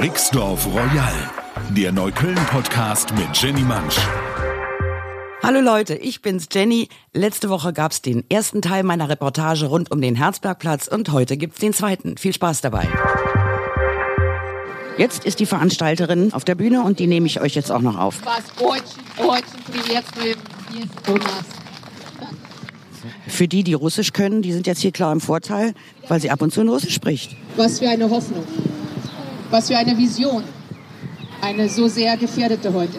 Rixdorf Royal, der Neukölln-Podcast mit Jenny Mansch. Hallo Leute, ich bin's Jenny. Letzte Woche gab's den ersten Teil meiner Reportage rund um den Herzbergplatz und heute gibt's den zweiten. Viel Spaß dabei. Jetzt ist die Veranstalterin auf der Bühne und die nehme ich euch jetzt auch noch auf. Für die, die Russisch können, die sind jetzt hier klar im Vorteil, weil sie ab und zu in Russisch spricht. Was für eine Hoffnung, was für eine Vision, eine so sehr gefährdete heute.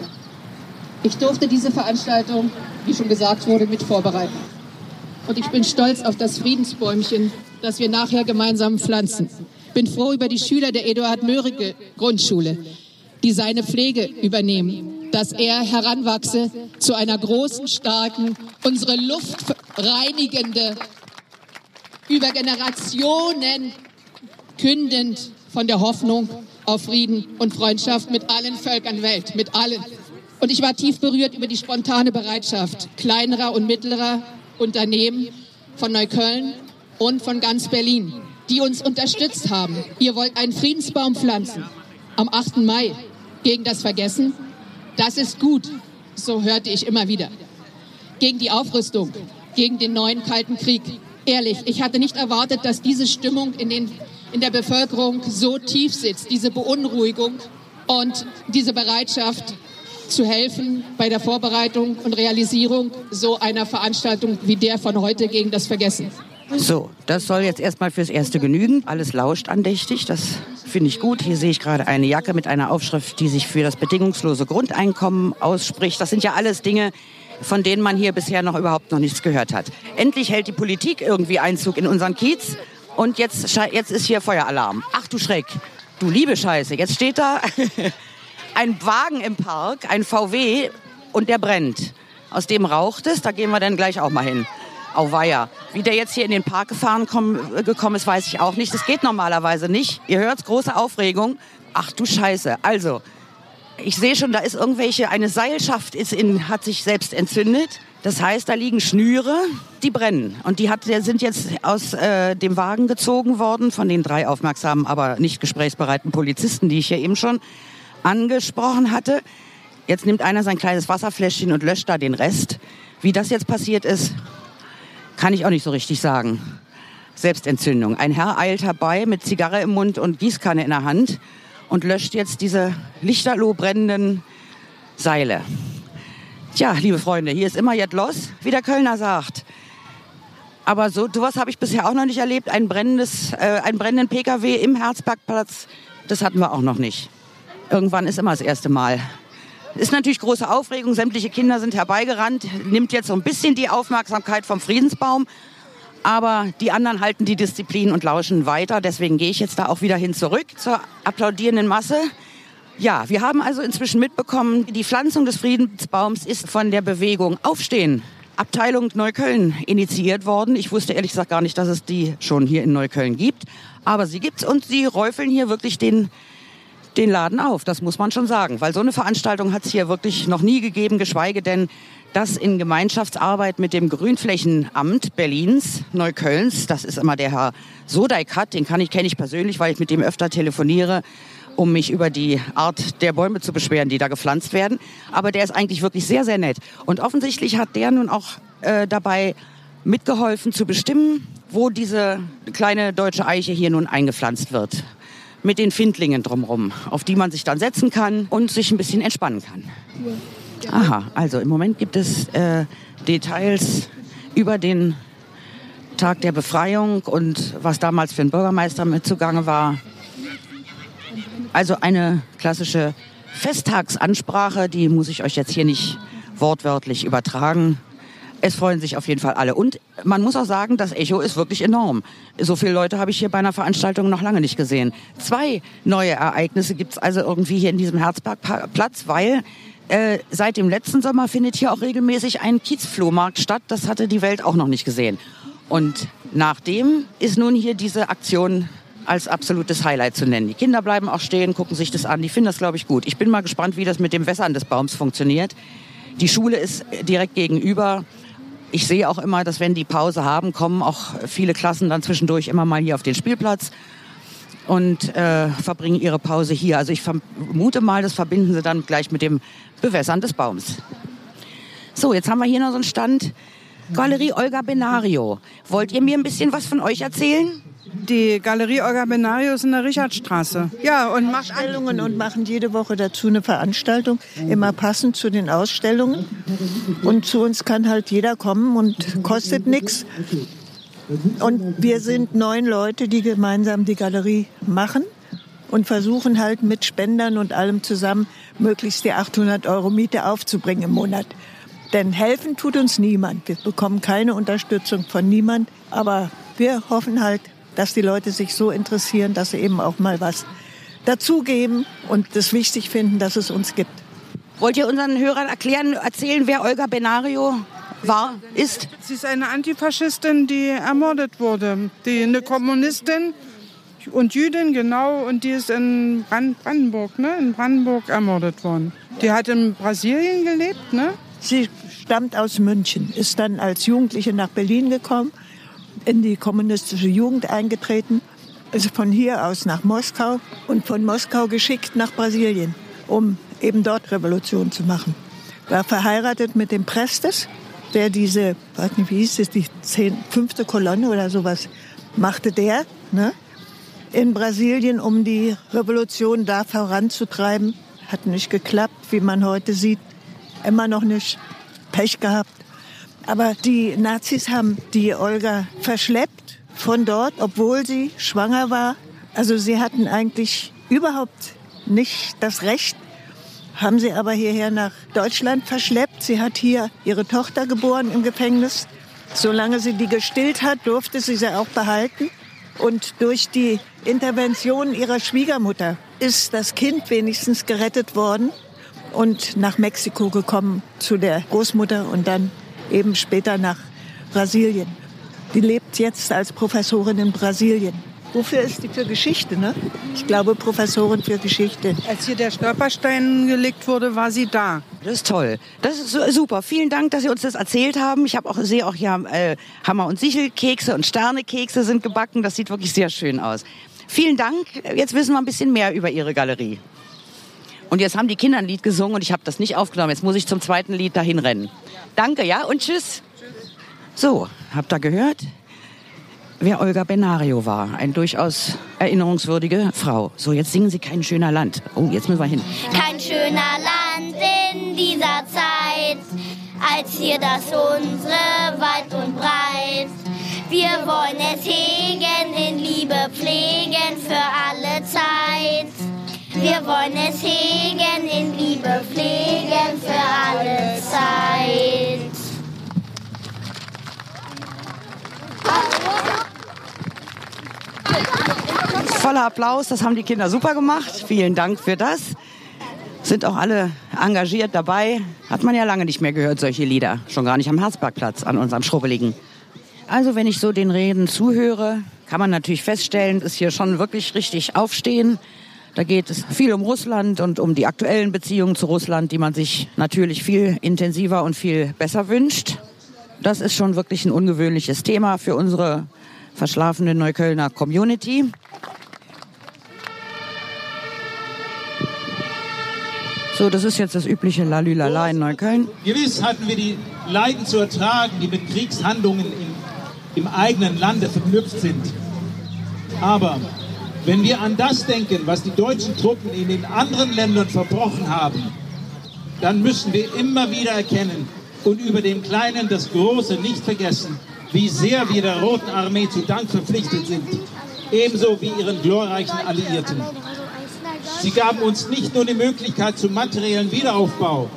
Ich durfte diese Veranstaltung, wie schon gesagt wurde, mit vorbereiten. Und ich bin stolz auf das Friedensbäumchen, das wir nachher gemeinsam pflanzen. Bin froh über die Schüler der Eduard Mörike Grundschule, die seine Pflege übernehmen, dass er heranwachse zu einer großen, starken, unsere Luft reinigende, über Generationen kündend von der Hoffnung auf Frieden und Freundschaft mit allen Völkern Welt, mit allen. Und ich war tief berührt über die spontane Bereitschaft kleinerer und mittlerer Unternehmen von Neukölln und von ganz Berlin, die uns unterstützt haben. Ihr wollt einen Friedensbaum pflanzen am 8. Mai gegen das Vergessen. Das ist gut, so hörte ich immer wieder. Gegen die Aufrüstung, gegen den neuen Kalten Krieg. Ehrlich, ich hatte nicht erwartet, dass diese Stimmung in, den, in der Bevölkerung so tief sitzt, diese Beunruhigung und diese Bereitschaft zu helfen bei der Vorbereitung und Realisierung so einer Veranstaltung wie der von heute gegen das Vergessen. So, das soll jetzt erstmal fürs Erste genügen. Alles lauscht andächtig, das finde ich gut. Hier sehe ich gerade eine Jacke mit einer Aufschrift, die sich für das bedingungslose Grundeinkommen ausspricht. Das sind ja alles Dinge, von denen man hier bisher noch überhaupt noch nichts gehört hat. Endlich hält die Politik irgendwie Einzug in unseren Kiez und jetzt, jetzt ist hier Feueralarm. Ach du Schreck, du liebe Scheiße, jetzt steht da ein Wagen im Park, ein VW und der brennt. Aus dem raucht es, da gehen wir dann gleich auch mal hin. Auweia. Wie der jetzt hier in den Park gefahren komm, gekommen ist, weiß ich auch nicht. Das geht normalerweise nicht. Ihr hört große Aufregung. Ach du Scheiße. Also, ich sehe schon, da ist irgendwelche, eine Seilschaft ist in, hat sich selbst entzündet. Das heißt, da liegen Schnüre, die brennen. Und die hat, sind jetzt aus äh, dem Wagen gezogen worden von den drei aufmerksamen, aber nicht gesprächsbereiten Polizisten, die ich hier eben schon angesprochen hatte. Jetzt nimmt einer sein kleines Wasserfläschchen und löscht da den Rest. Wie das jetzt passiert ist, kann ich auch nicht so richtig sagen. Selbstentzündung. Ein Herr eilt herbei mit Zigarre im Mund und Gießkanne in der Hand und löscht jetzt diese lichterloh brennenden Seile. Tja, liebe Freunde, hier ist immer jetzt los, wie der Kölner sagt. Aber so sowas habe ich bisher auch noch nicht erlebt. Ein brennendes, äh, einen brennenden PKW im Herzbergplatz, das hatten wir auch noch nicht. Irgendwann ist immer das erste Mal. Ist natürlich große Aufregung. Sämtliche Kinder sind herbeigerannt. Nimmt jetzt so ein bisschen die Aufmerksamkeit vom Friedensbaum. Aber die anderen halten die Disziplin und lauschen weiter. Deswegen gehe ich jetzt da auch wieder hin zurück zur applaudierenden Masse. Ja, wir haben also inzwischen mitbekommen, die Pflanzung des Friedensbaums ist von der Bewegung Aufstehen, Abteilung Neukölln, initiiert worden. Ich wusste ehrlich gesagt gar nicht, dass es die schon hier in Neukölln gibt. Aber sie gibt's und sie räufeln hier wirklich den den Laden auf. Das muss man schon sagen, weil so eine Veranstaltung hat es hier wirklich noch nie gegeben, geschweige denn das in Gemeinschaftsarbeit mit dem Grünflächenamt Berlins, Neuköllns. Das ist immer der Herr Sodeikat, den kann ich kenne ich persönlich, weil ich mit dem öfter telefoniere um mich über die Art der Bäume zu beschweren, die da gepflanzt werden. Aber der ist eigentlich wirklich sehr, sehr nett. Und offensichtlich hat der nun auch äh, dabei mitgeholfen zu bestimmen, wo diese kleine deutsche Eiche hier nun eingepflanzt wird mit den Findlingen drumherum, auf die man sich dann setzen kann und sich ein bisschen entspannen kann. Aha, also im Moment gibt es äh, Details über den Tag der Befreiung und was damals für ein Bürgermeister mit zugange war. Also eine klassische Festtagsansprache, die muss ich euch jetzt hier nicht wortwörtlich übertragen es freuen sich auf jeden Fall alle. Und man muss auch sagen, das Echo ist wirklich enorm. So viele Leute habe ich hier bei einer Veranstaltung noch lange nicht gesehen. Zwei neue Ereignisse gibt es also irgendwie hier in diesem Herzbergplatz, weil äh, seit dem letzten Sommer findet hier auch regelmäßig ein Kiezflohmarkt statt. Das hatte die Welt auch noch nicht gesehen. Und nachdem ist nun hier diese Aktion als absolutes Highlight zu nennen. Die Kinder bleiben auch stehen, gucken sich das an. Die finden das, glaube ich, gut. Ich bin mal gespannt, wie das mit dem Wässern des Baums funktioniert. Die Schule ist direkt gegenüber ich sehe auch immer, dass wenn die Pause haben, kommen auch viele Klassen dann zwischendurch immer mal hier auf den Spielplatz. und äh, verbringen ihre Pause hier. Also ich vermute mal, das verbinden sie dann gleich mit dem Bewässern des Baums. So, jetzt haben wir hier noch so einen Stand. Galerie Olga Benario. Wollt ihr mir ein bisschen was von euch erzählen? Die Galerie Olga Benario ist in der Richardstraße. Ja, und macht Ausstellungen und machen jede Woche dazu eine Veranstaltung, immer passend zu den Ausstellungen. Und zu uns kann halt jeder kommen und kostet nichts. Und wir sind neun Leute, die gemeinsam die Galerie machen und versuchen halt mit Spendern und allem zusammen möglichst die 800 Euro Miete aufzubringen im Monat. Denn helfen tut uns niemand. Wir bekommen keine Unterstützung von niemand. Aber wir hoffen halt, dass die Leute sich so interessieren, dass sie eben auch mal was dazugeben und es wichtig finden, dass es uns gibt. Wollt ihr unseren Hörern erklären, erzählen, wer Olga Benario war, ist? Sie ist eine Antifaschistin, die ermordet wurde. Die, eine Kommunistin und Jüdin, genau, und die ist in Brandenburg, ne? in Brandenburg ermordet worden. Die hat in Brasilien gelebt, ne? Sie stammt aus München, ist dann als Jugendliche nach Berlin gekommen, in die kommunistische Jugend eingetreten, ist von hier aus nach Moskau und von Moskau geschickt nach Brasilien, um eben dort Revolution zu machen. War verheiratet mit dem Prestes, der diese, weiß nicht, wie hieß es, die zehn, fünfte Kolonne oder sowas, machte der, ne? In Brasilien, um die Revolution da voranzutreiben. Hat nicht geklappt, wie man heute sieht immer noch nicht Pech gehabt. Aber die Nazis haben die Olga verschleppt von dort, obwohl sie schwanger war. Also sie hatten eigentlich überhaupt nicht das Recht, haben sie aber hierher nach Deutschland verschleppt. Sie hat hier ihre Tochter geboren im Gefängnis. Solange sie die gestillt hat, durfte sie sie auch behalten. Und durch die Intervention ihrer Schwiegermutter ist das Kind wenigstens gerettet worden und nach Mexiko gekommen zu der Großmutter und dann eben später nach Brasilien. Die lebt jetzt als Professorin in Brasilien. Wofür ist die für Geschichte, ne? Ich glaube, Professorin für Geschichte. Als hier der Stolperstein gelegt wurde, war sie da. Das ist toll. Das ist super. Vielen Dank, dass Sie uns das erzählt haben. Ich habe auch sehe auch hier äh, Hammer und Sichelkekse und Sternekekse sind gebacken. Das sieht wirklich sehr schön aus. Vielen Dank. Jetzt wissen wir ein bisschen mehr über Ihre Galerie. Und jetzt haben die Kinder ein Lied gesungen und ich habe das nicht aufgenommen. Jetzt muss ich zum zweiten Lied dahin rennen. Danke, ja, und tschüss. So, habt ihr gehört, wer Olga Benario war? Eine durchaus erinnerungswürdige Frau. So, jetzt singen sie Kein schöner Land. Oh, jetzt müssen wir hin. Kein schöner Land in dieser Zeit, als hier das unsere weit und breit. Wir wollen es hegen, in Liebe pflegen für alle Zeit. Wir wollen es hegen, in Liebe pflegen für alle Zeit. Voller Applaus, das haben die Kinder super gemacht. Vielen Dank für das. Sind auch alle engagiert dabei. Hat man ja lange nicht mehr gehört, solche Lieder. Schon gar nicht am Herzbergplatz, an unserem Schrubbeligen. Also wenn ich so den Reden zuhöre, kann man natürlich feststellen, ist hier schon wirklich richtig aufstehen. Da geht es viel um Russland und um die aktuellen Beziehungen zu Russland, die man sich natürlich viel intensiver und viel besser wünscht. Das ist schon wirklich ein ungewöhnliches Thema für unsere verschlafene Neuköllner Community. So, das ist jetzt das übliche Lalülala in Neukölln. Gewiss hatten wir die Leiden zu ertragen, die mit Kriegshandlungen im, im eigenen Lande verknüpft sind. Aber wenn wir an das denken, was die deutschen Truppen in den anderen Ländern verbrochen haben, dann müssen wir immer wieder erkennen und über dem Kleinen das Große nicht vergessen, wie sehr wir der Roten Armee zu Dank verpflichtet sind, ebenso wie ihren glorreichen Alliierten. Sie gaben uns nicht nur die Möglichkeit zum materiellen Wiederaufbau,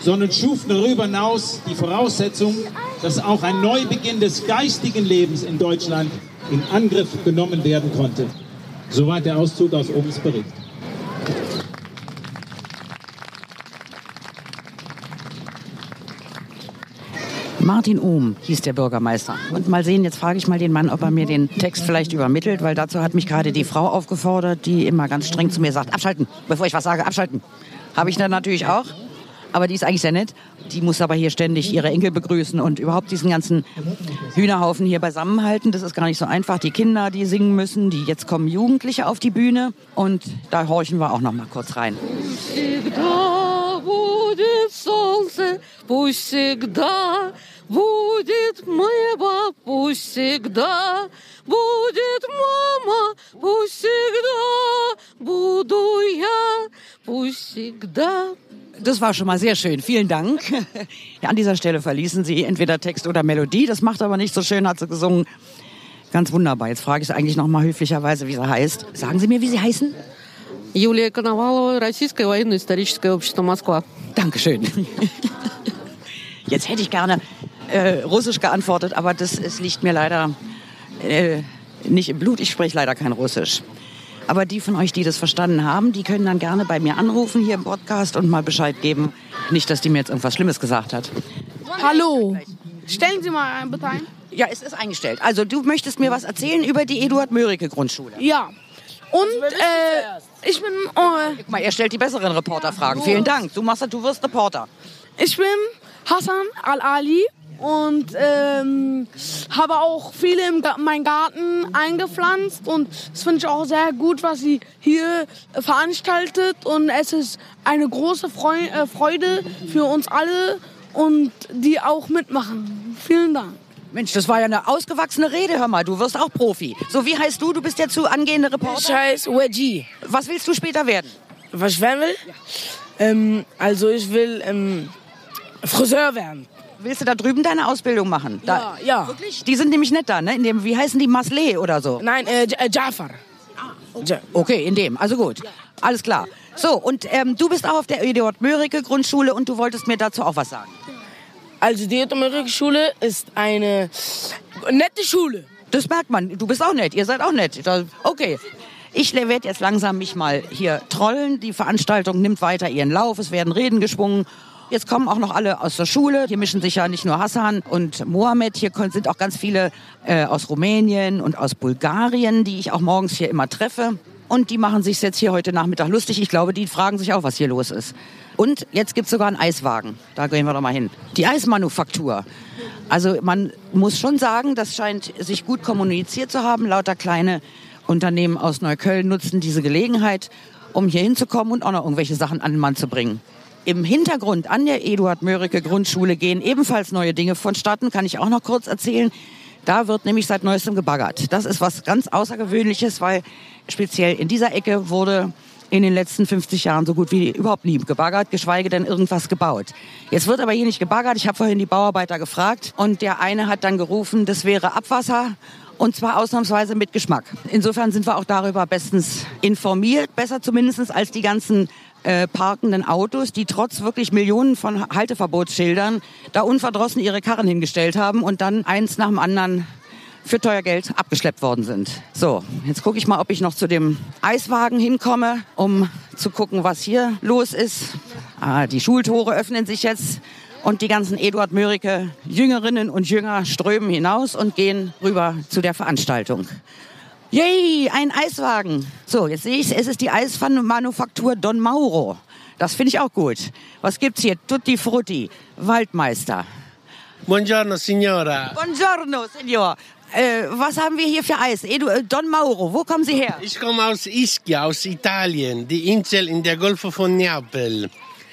sondern schufen darüber hinaus die Voraussetzung, dass auch ein Neubeginn des geistigen Lebens in Deutschland in Angriff genommen werden konnte. Soweit der Auszug aus Ohms Bericht. Martin Ohm hieß der Bürgermeister. Und mal sehen, jetzt frage ich mal den Mann, ob er mir den Text vielleicht übermittelt, weil dazu hat mich gerade die Frau aufgefordert, die immer ganz streng zu mir sagt, abschalten, bevor ich was sage, abschalten. Habe ich dann natürlich auch. Aber die ist eigentlich sehr nett. Die muss aber hier ständig ihre Enkel begrüßen und überhaupt diesen ganzen Hühnerhaufen hier beisammenhalten. Das ist gar nicht so einfach. Die Kinder, die singen müssen, die jetzt kommen Jugendliche auf die Bühne. Und da horchen wir auch noch mal kurz rein. Ja будет солнце, пусть всегда будет небо, пусть всегда будет мама, пусть всегда буду я, пусть всегда Das war schon mal sehr schön. Vielen Dank. Ja, an dieser Stelle verließen Sie entweder Text oder Melodie. Das macht aber nicht so schön, hat sie gesungen. Ganz wunderbar. Jetzt frage ich Sie eigentlich noch mal höflicherweise, wie sie heißt. Sagen Sie mir, wie Sie heißen? Юлия Коновалова, Российское военно-историческое общество Москва. Dankeschön. Jetzt hätte ich gerne äh, Russisch geantwortet, aber das es liegt mir leider äh, nicht im Blut. Ich spreche leider kein Russisch. Aber die von euch, die das verstanden haben, die können dann gerne bei mir anrufen hier im Podcast und mal Bescheid geben. Nicht, dass die mir jetzt irgendwas Schlimmes gesagt hat. Hallo. Stellen Sie mal ein, bitte ein. Ja, es ist eingestellt. Also du möchtest mir was erzählen über die Eduard Mörike Grundschule. Ja. Und äh, ich bin äh, Guck mal, er stellt die besseren Reporterfragen. Vielen Dank. Du machst, du wirst Reporter. ich bin Hassan Al-Ali und ähm, habe auch viele Ga meinen Garten eingepflanzt und das finde ich auch sehr gut, was sie hier veranstaltet und es ist eine große äh, Freude für uns alle und die auch mitmachen. Vielen Dank. Mensch, das war ja eine ausgewachsene Rede. Hör mal, du wirst auch Profi. So, wie heißt du? Du bist ja zu angehende Ich Reporter. heiße Wedgie. Was willst du später werden? Was ich werden will? Ähm, also ich will ähm, Friseur werden. Willst du da drüben deine Ausbildung machen? Da, Ja, ja. Wirklich? Die sind nämlich nett da, ne? In dem, wie heißen die? Masle oder so? Nein, äh, äh, Jafar. Ja. Okay, in dem. Also gut. Alles klar. So, und ähm, du bist auch auf der Eduard Mörike Grundschule und du wolltest mir dazu auch was sagen. Also die Schule ist eine nette Schule. Das merkt man. Du bist auch nett. Ihr seid auch nett. Okay. Ich werde jetzt langsam mich mal hier trollen. Die Veranstaltung nimmt weiter ihren Lauf. Es werden Reden geschwungen. Jetzt kommen auch noch alle aus der Schule. Hier mischen sich ja nicht nur Hassan und Mohammed. Hier sind auch ganz viele äh, aus Rumänien und aus Bulgarien, die ich auch morgens hier immer treffe. Und die machen sich jetzt hier heute Nachmittag lustig. Ich glaube, die fragen sich auch, was hier los ist. Und jetzt gibt's sogar einen Eiswagen. Da gehen wir doch mal hin. Die Eismanufaktur. Also man muss schon sagen, das scheint sich gut kommuniziert zu haben. Lauter kleine Unternehmen aus Neukölln nutzen diese Gelegenheit, um hier hinzukommen und auch noch irgendwelche Sachen an den Mann zu bringen. Im Hintergrund an der Eduard Mörike Grundschule gehen ebenfalls neue Dinge vonstatten, kann ich auch noch kurz erzählen. Da wird nämlich seit neuestem gebaggert. Das ist was ganz Außergewöhnliches, weil speziell in dieser Ecke wurde in den letzten 50 Jahren so gut wie überhaupt nie gebaggert, geschweige denn irgendwas gebaut. Jetzt wird aber hier nicht gebaggert. Ich habe vorhin die Bauarbeiter gefragt und der eine hat dann gerufen, das wäre Abwasser und zwar ausnahmsweise mit Geschmack. Insofern sind wir auch darüber bestens informiert, besser zumindest als die ganzen äh, parkenden Autos, die trotz wirklich Millionen von Halteverbotsschildern da unverdrossen ihre Karren hingestellt haben und dann eins nach dem anderen für teuer Geld abgeschleppt worden sind. So, jetzt gucke ich mal, ob ich noch zu dem Eiswagen hinkomme, um zu gucken, was hier los ist. Ah, die Schultore öffnen sich jetzt und die ganzen Eduard Mörike Jüngerinnen und Jünger strömen hinaus und gehen rüber zu der Veranstaltung. Yay, ein Eiswagen. So, jetzt sehe ich, es ist die Eismanufaktur Don Mauro. Das finde ich auch gut. Was gibt's hier? Tutti Frutti, Waldmeister. Buongiorno signora. Buongiorno, Signor. Äh, was haben wir hier für Eis? Edu, äh, Don Mauro, wo kommen Sie her? Ich komme aus Ischia, aus Italien, die Insel in der Golfe von Neapel.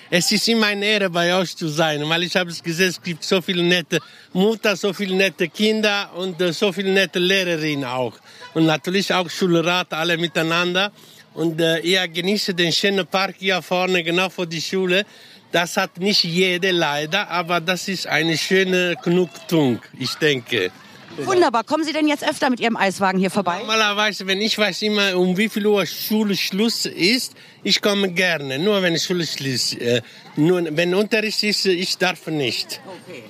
Es ist immer eine Ehre, bei euch zu sein, weil ich habe es gesehen, es gibt so viele nette Mutter, so viele nette Kinder und äh, so viele nette Lehrerinnen auch. Und natürlich auch Schulrat, alle miteinander. Und äh, ihr genießt den schönen Park hier vorne, genau vor die Schule. Das hat nicht jede leider, aber das ist eine schöne Genugtuung, ich denke. Wunderbar. Kommen Sie denn jetzt öfter mit Ihrem Eiswagen hier vorbei? Normalerweise, wenn ich weiß immer, um wie viel Uhr Schulschluss ist, ich komme gerne. Nur wenn Schulschluss, äh, nur wenn Unterricht ist, ich darf nicht.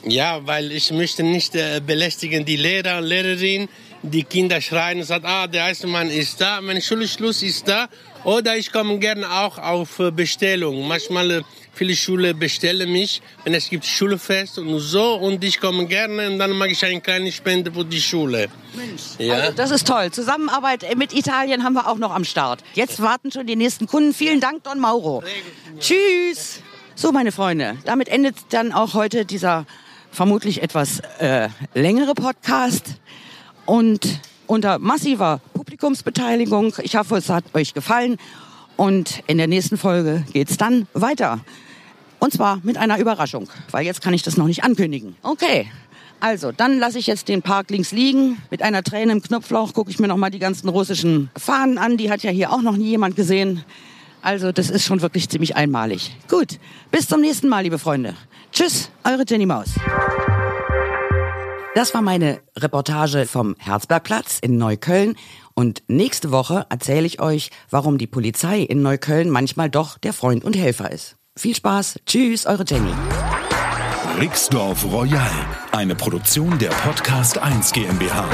Ja, weil ich möchte nicht äh, belästigen die Lehrer und Lehrerinnen. Die Kinder schreien und sagen, ah, der Eisenmann ist da. Wenn Schulschluss ist da. Oder ich komme gerne auch auf äh, Bestellung. Manchmal äh, viele Schulen bestellen mich, wenn es gibt Schulfest und so. Und ich komme gerne und dann mache ich eine kleine Spende für die Schule. Ja. Also, das ist toll. Zusammenarbeit mit Italien haben wir auch noch am Start. Jetzt warten schon die nächsten Kunden. Vielen Dank, Don Mauro. Tschüss. So, meine Freunde, damit endet dann auch heute dieser vermutlich etwas äh, längere Podcast und unter massiver Publikumsbeteiligung. Ich hoffe, es hat euch gefallen und in der nächsten Folge geht's dann weiter. Und zwar mit einer Überraschung, weil jetzt kann ich das noch nicht ankündigen. Okay. Also, dann lasse ich jetzt den Park links liegen. Mit einer Träne im Knopflauch gucke ich mir noch mal die ganzen russischen Fahnen an. Die hat ja hier auch noch nie jemand gesehen. Also, das ist schon wirklich ziemlich einmalig. Gut, bis zum nächsten Mal, liebe Freunde. Tschüss, eure Jenny Maus. Das war meine Reportage vom Herzbergplatz in Neukölln. Und nächste Woche erzähle ich euch, warum die Polizei in Neukölln manchmal doch der Freund und Helfer ist. Viel Spaß. Tschüss, eure Jenny. Rixdorf Royal, eine Produktion der Podcast 1 GmbH.